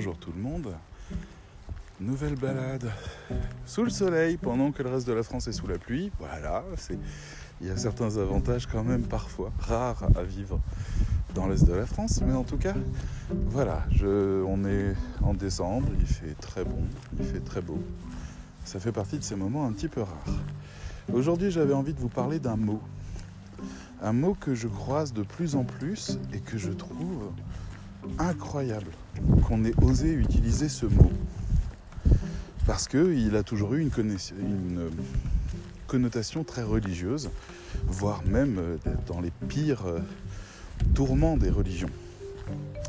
bonjour tout le monde. Nouvelle balade sous le soleil pendant que le reste de la France est sous la pluie. Voilà, il y a certains avantages quand même parfois rares à vivre dans l'est de la France, mais en tout cas, voilà, on est en décembre, il fait très bon, il fait très beau. Ça fait partie de ces moments un petit peu rares. Aujourd'hui, j'avais envie de vous parler d'un mot. Un mot que je croise de plus en plus et que je trouve incroyable qu'on ait osé utiliser ce mot. Parce qu'il a toujours eu une, une, connotation très religieuse, voire même euh, dans les pires euh, tourments des religions.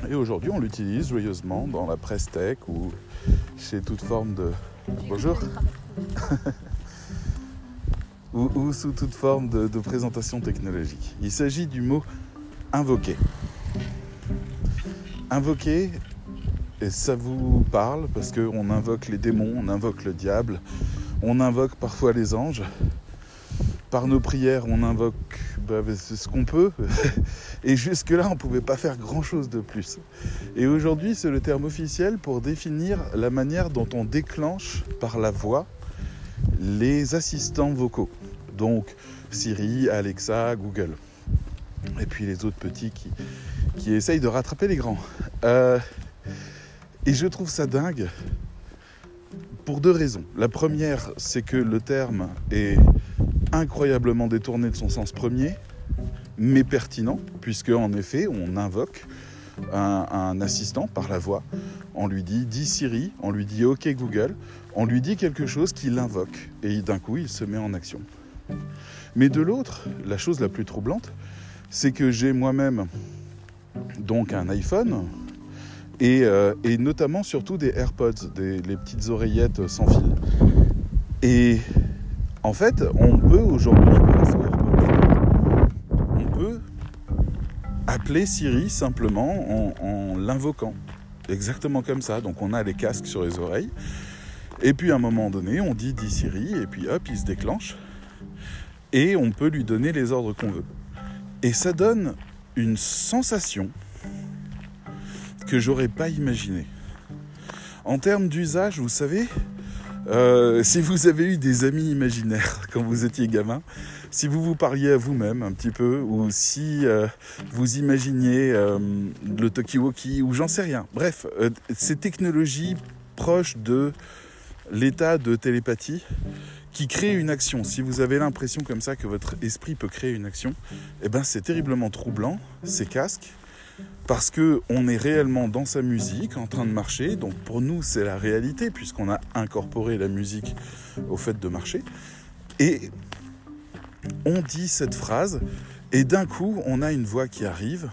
Et aujourd'hui, on l'utilise joyeusement dans la presse tech ou chez toute forme de. Bonjour ou, sous toute forme de, de présentation technologique. Il s'agit du mot invoquer. Invoquer, et ça vous parle parce qu'on invoque les démons, on invoque le diable, on invoque parfois les anges. Par nos prières, on invoque bah, ce qu'on peut. Et jusque-là, on ne pouvait pas faire grand-chose de plus. Et aujourd'hui, c'est le terme officiel pour définir la manière dont on déclenche par la voix les assistants vocaux. Donc Siri, Alexa, Google. Et puis les autres petits qui, qui essayent de rattraper les grands. Euh, et je trouve ça dingue pour deux raisons. La première, c'est que le terme est incroyablement détourné de son sens premier, mais pertinent, puisque en effet, on invoque un, un, assistant par la voix. On lui dit dis Siri, on lui dit OK Google, on lui dit quelque chose qui l'invoque, et d'un coup, il se met en action. Mais de l'autre, la chose la plus troublante, c'est que j'ai moi-même donc un iPhone euh, et, notamment surtout des AirPods, des, les petites oreillettes sans fil. Et en fait, on peut aujourd'hui, on peut appeler Siri simplement en, l'invoquant. Exactement comme ça. Donc on a les casques sur les oreilles. Et puis à un moment donné, on dit dit Siri, et puis hop, il se déclenche. Et on peut lui donner les ordres qu'on veut. Et ça donne une sensation que j'aurais pas imaginé. En termes d'usage, vous savez, euh, si vous avez eu des amis imaginaires quand vous étiez gamin, si vous vous parliez à vous-même un petit peu, ou si euh, vous imaginiez euh, le Tokiwoki, ou j'en sais rien. Bref, ces technologies proches de l'état de télépathie qui créent une action. Si vous avez l'impression comme ça que votre esprit peut créer une action, eh ben c'est terriblement troublant, ces casques, parce que on est réellement dans sa musique, en train de marcher. Donc pour nous, c'est la réalité puisqu'on a incorporé la musique au fait de marcher. Et on dit cette phrase et d'un coup, on a une voix qui arrive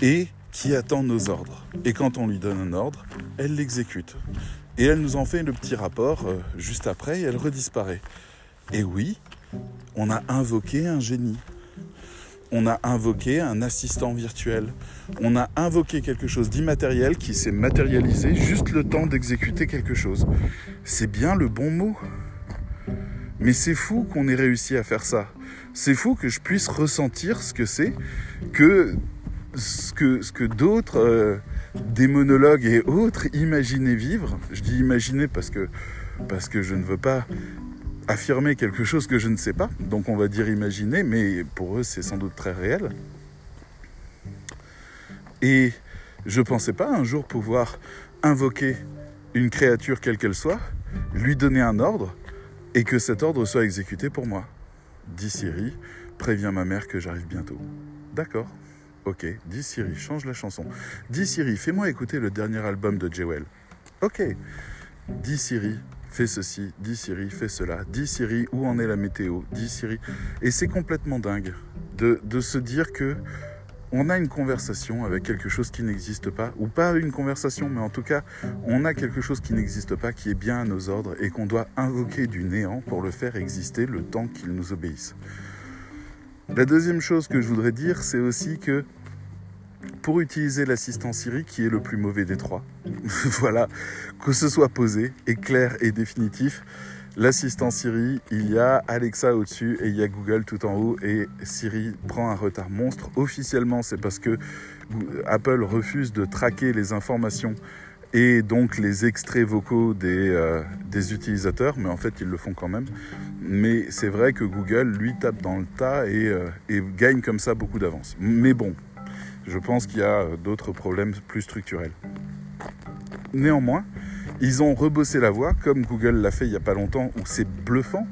et qui attend nos ordres. Et quand on lui donne un ordre, elle l'exécute. Et elle nous en fait le petit rapport euh, juste après et elle redisparaît. Et oui, on a invoqué un génie on a invoqué un assistant virtuel. On a invoqué quelque chose d'immatériel qui s'est matérialisé juste le temps d'exécuter quelque chose. C'est bien le bon mot. Mais c'est fou qu'on ait réussi à faire ça. C'est fou que je puisse ressentir ce que c'est que ce que, ce que d'autres euh, démonologues et autres imaginaient vivre. Je dis imaginer parce que je ne veux pas affirmer quelque chose que je ne sais pas, donc on va dire imaginer, mais pour eux c'est sans doute très réel. Et je ne pensais pas un jour pouvoir invoquer une créature quelle qu'elle soit, lui donner un ordre, et que cet ordre soit exécuté pour moi. Dis Siri, préviens ma mère que j'arrive bientôt. D'accord. Ok, dis Siri, change la chanson. Dis Siri, fais-moi écouter le dernier album de Jewel. Ok. Dis Siri, fais ceci, dis Siri, fais cela, dis Siri, où en est la météo, dis Siri. Et c'est complètement dingue de, de, se dire que on a une conversation avec quelque chose qui n'existe pas, ou pas une conversation, mais en tout cas, on a quelque chose qui n'existe pas, qui est bien à nos ordres, et qu'on doit invoquer du néant pour le faire exister le temps qu'il nous obéisse. La deuxième chose que je voudrais dire, c'est aussi que pour utiliser l'assistant Siri, qui est le plus mauvais des trois, voilà, que ce soit posé et clair et définitif, l'assistant Siri, il y a Alexa au-dessus et il y a Google tout en haut et Siri prend un retard monstre. Officiellement, c'est parce que Apple refuse de traquer les informations et donc les extraits vocaux des, euh, des utilisateurs, mais en fait ils le font quand même. Mais c'est vrai que Google, lui, tape dans le tas et, euh, et gagne comme ça beaucoup d'avance. Mais bon, je pense qu'il y a d'autres problèmes plus structurels. Néanmoins, ils ont rebossé la voix, comme Google l'a fait il n'y a pas longtemps, où c'est bluffant,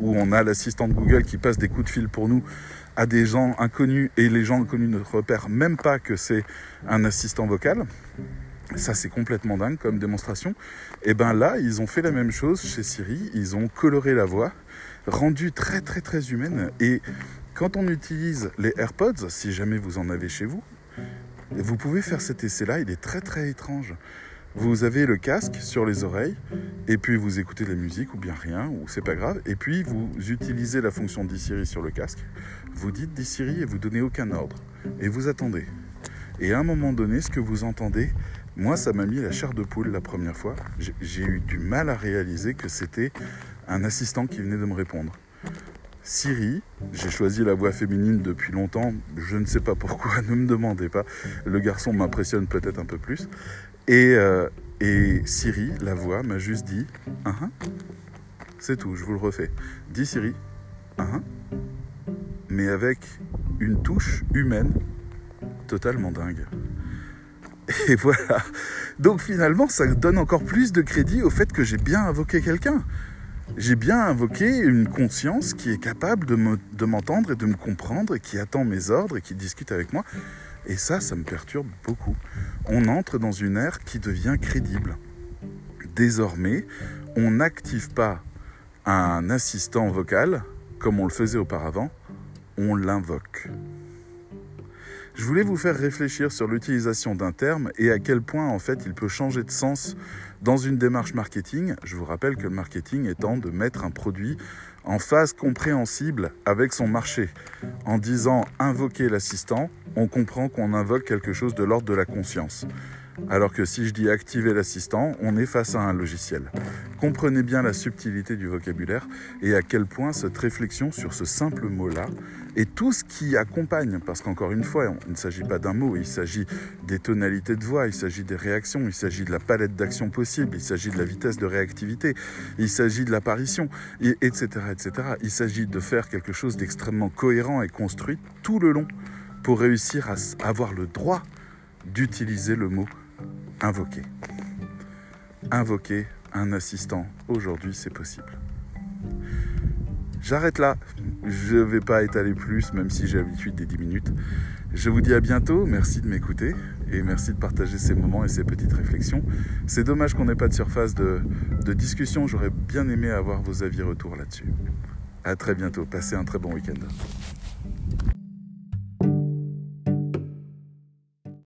où on a l'assistant de Google qui passe des coups de fil pour nous à des gens inconnus et les gens inconnus ne repèrent même pas que c'est un assistant vocal. Ça, c'est complètement dingue comme démonstration. Et bien là, ils ont fait la même chose chez Siri. Ils ont coloré la voix, rendu très, très, très humaine. Et quand on utilise les AirPods, si jamais vous en avez chez vous, vous pouvez faire cet essai-là. Il est très, très étrange. Vous avez le casque sur les oreilles et puis vous écoutez de la musique ou bien rien, ou c'est pas grave. Et puis vous utilisez la fonction d'e-Siri sur le casque. Vous dites d'e-Siri et vous donnez aucun ordre. Et vous attendez. Et à un moment donné, ce que vous entendez, moi, ça m'a mis la chair de poule la première fois. J'ai eu du mal à réaliser que c'était un assistant qui venait de me répondre. Siri, j'ai choisi la voix féminine depuis longtemps, je ne sais pas pourquoi, ne me demandez pas. Le garçon m'impressionne peut-être un peu plus. Et, euh, Siri, la voix, m'a juste dit uh -huh. C'est tout, je vous le refais. Dis Siri, uh -huh. mais avec une touche humaine totalement dingue. Et voilà. Donc finalement, ça donne encore plus de crédit au fait que j'ai bien invoqué quelqu'un. J'ai bien invoqué une conscience qui est capable de m'entendre et de me comprendre qui attend mes ordres et qui discute avec moi. Et ça, ça me perturbe beaucoup. On entre dans une ère qui devient crédible. Désormais, on n'active pas un assistant vocal comme on le faisait auparavant, on l'invoque. Je voulais vous faire réfléchir sur l'utilisation d'un terme et à quel point en fait il peut changer de sens dans une démarche marketing. Je vous rappelle que le marketing étant de mettre un produit en phase compréhensible avec son marché. En disant invoquer l'assistant, on comprend qu'on invoque quelque chose de l'ordre de la conscience. Alors que si je dis activer l'assistant, on est face à un logiciel. Comprenez bien la subtilité du vocabulaire et à quel point cette réflexion sur ce simple mot-là et tout ce qui accompagne, parce qu'encore une fois, il ne s'agit pas d'un mot, il s'agit des tonalités de voix, il s'agit des réactions, il s'agit de la palette d'actions possibles, il s'agit de la vitesse de réactivité, il s'agit de l'apparition, etc., etc. Il s'agit de faire quelque chose d'extrêmement cohérent et construit tout le long pour réussir à avoir le droit d'utiliser le mot invoquer. Invoquer un assistant, aujourd'hui c'est possible. J'arrête là, je ne vais pas étaler plus, même si j'ai l'habitude des 10 minutes. Je vous dis à bientôt, merci de m'écouter et merci de partager ces moments et ces petites réflexions. C'est dommage qu'on n'ait pas de surface de, discussion, j'aurais bien aimé avoir vos avis retour là-dessus. À très bientôt, passez un très bon week-end.